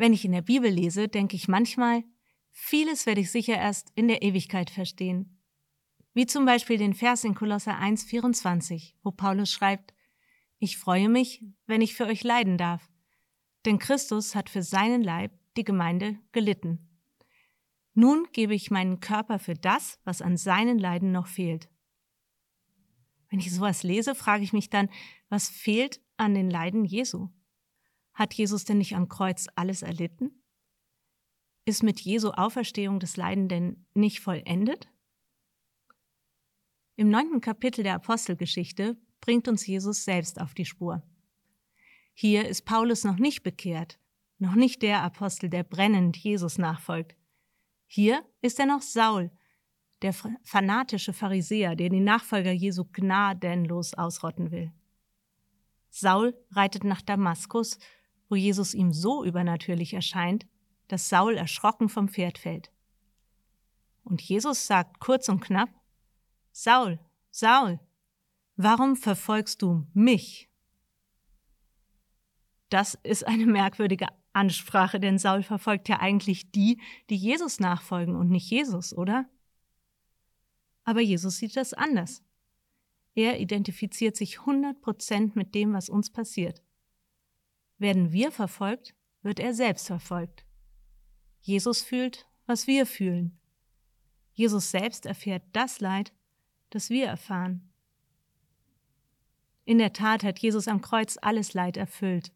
Wenn ich in der Bibel lese, denke ich manchmal, vieles werde ich sicher erst in der Ewigkeit verstehen. Wie zum Beispiel den Vers in Kolosser 1, 24, wo Paulus schreibt, ich freue mich, wenn ich für euch leiden darf, denn Christus hat für seinen Leib, die Gemeinde, gelitten. Nun gebe ich meinen Körper für das, was an seinen Leiden noch fehlt. Wenn ich sowas lese, frage ich mich dann, was fehlt an den Leiden Jesu? Hat Jesus denn nicht am Kreuz alles erlitten? Ist mit Jesu Auferstehung das Leiden denn nicht vollendet? Im neunten Kapitel der Apostelgeschichte bringt uns Jesus selbst auf die Spur. Hier ist Paulus noch nicht bekehrt, noch nicht der Apostel, der brennend Jesus nachfolgt. Hier ist er noch Saul, der fanatische Pharisäer, der die Nachfolger Jesu gnadenlos ausrotten will. Saul reitet nach Damaskus, wo Jesus ihm so übernatürlich erscheint, dass Saul erschrocken vom Pferd fällt. Und Jesus sagt kurz und knapp, Saul, Saul, warum verfolgst du mich? Das ist eine merkwürdige Ansprache, denn Saul verfolgt ja eigentlich die, die Jesus nachfolgen und nicht Jesus, oder? Aber Jesus sieht das anders. Er identifiziert sich 100% mit dem, was uns passiert. Werden wir verfolgt, wird er selbst verfolgt. Jesus fühlt, was wir fühlen. Jesus selbst erfährt das Leid, das wir erfahren. In der Tat hat Jesus am Kreuz alles Leid erfüllt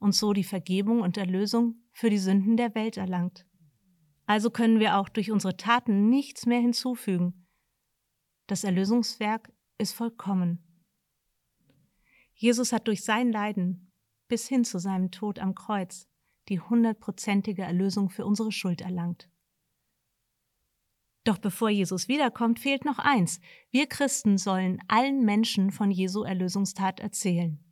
und so die Vergebung und Erlösung für die Sünden der Welt erlangt. Also können wir auch durch unsere Taten nichts mehr hinzufügen. Das Erlösungswerk ist vollkommen. Jesus hat durch sein Leiden bis hin zu seinem Tod am Kreuz die hundertprozentige Erlösung für unsere Schuld erlangt. Doch bevor Jesus wiederkommt, fehlt noch eins. Wir Christen sollen allen Menschen von Jesu Erlösungstat erzählen.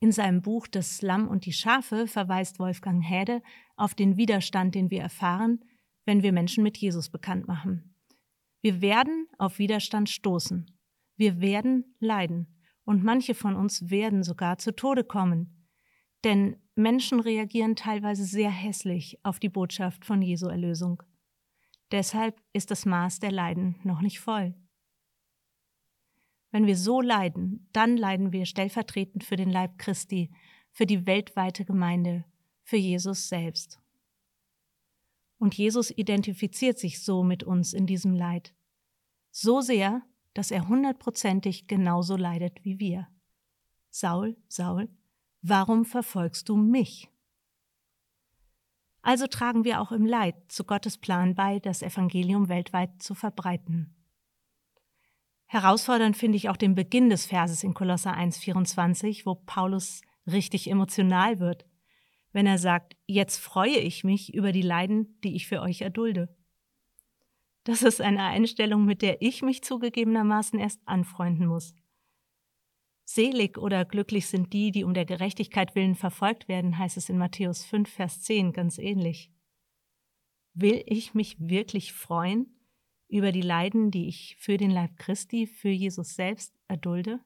In seinem Buch Das Lamm und die Schafe verweist Wolfgang Häde auf den Widerstand, den wir erfahren, wenn wir Menschen mit Jesus bekannt machen. Wir werden auf Widerstand stoßen. Wir werden leiden. Und manche von uns werden sogar zu Tode kommen. Denn Menschen reagieren teilweise sehr hässlich auf die Botschaft von Jesu Erlösung. Deshalb ist das Maß der Leiden noch nicht voll. Wenn wir so leiden, dann leiden wir stellvertretend für den Leib Christi, für die weltweite Gemeinde, für Jesus selbst. Und Jesus identifiziert sich so mit uns in diesem Leid. So sehr, dass er hundertprozentig genauso leidet wie wir. Saul, Saul, warum verfolgst du mich? Also tragen wir auch im Leid zu Gottes Plan bei, das Evangelium weltweit zu verbreiten. Herausfordernd finde ich auch den Beginn des Verses in Kolosser 1,24, wo Paulus richtig emotional wird, wenn er sagt, jetzt freue ich mich über die Leiden, die ich für euch erdulde. Das ist eine Einstellung, mit der ich mich zugegebenermaßen erst anfreunden muss. Selig oder glücklich sind die, die um der Gerechtigkeit willen verfolgt werden, heißt es in Matthäus 5, Vers 10 ganz ähnlich. Will ich mich wirklich freuen über die Leiden, die ich für den Leib Christi, für Jesus selbst erdulde?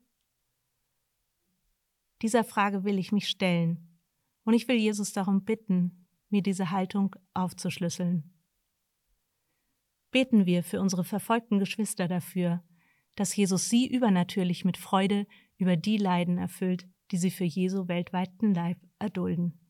Dieser Frage will ich mich stellen und ich will Jesus darum bitten, mir diese Haltung aufzuschlüsseln. Beten wir für unsere verfolgten Geschwister dafür, dass Jesus sie übernatürlich mit Freude über die Leiden erfüllt, die sie für Jesu weltweiten Leib erdulden.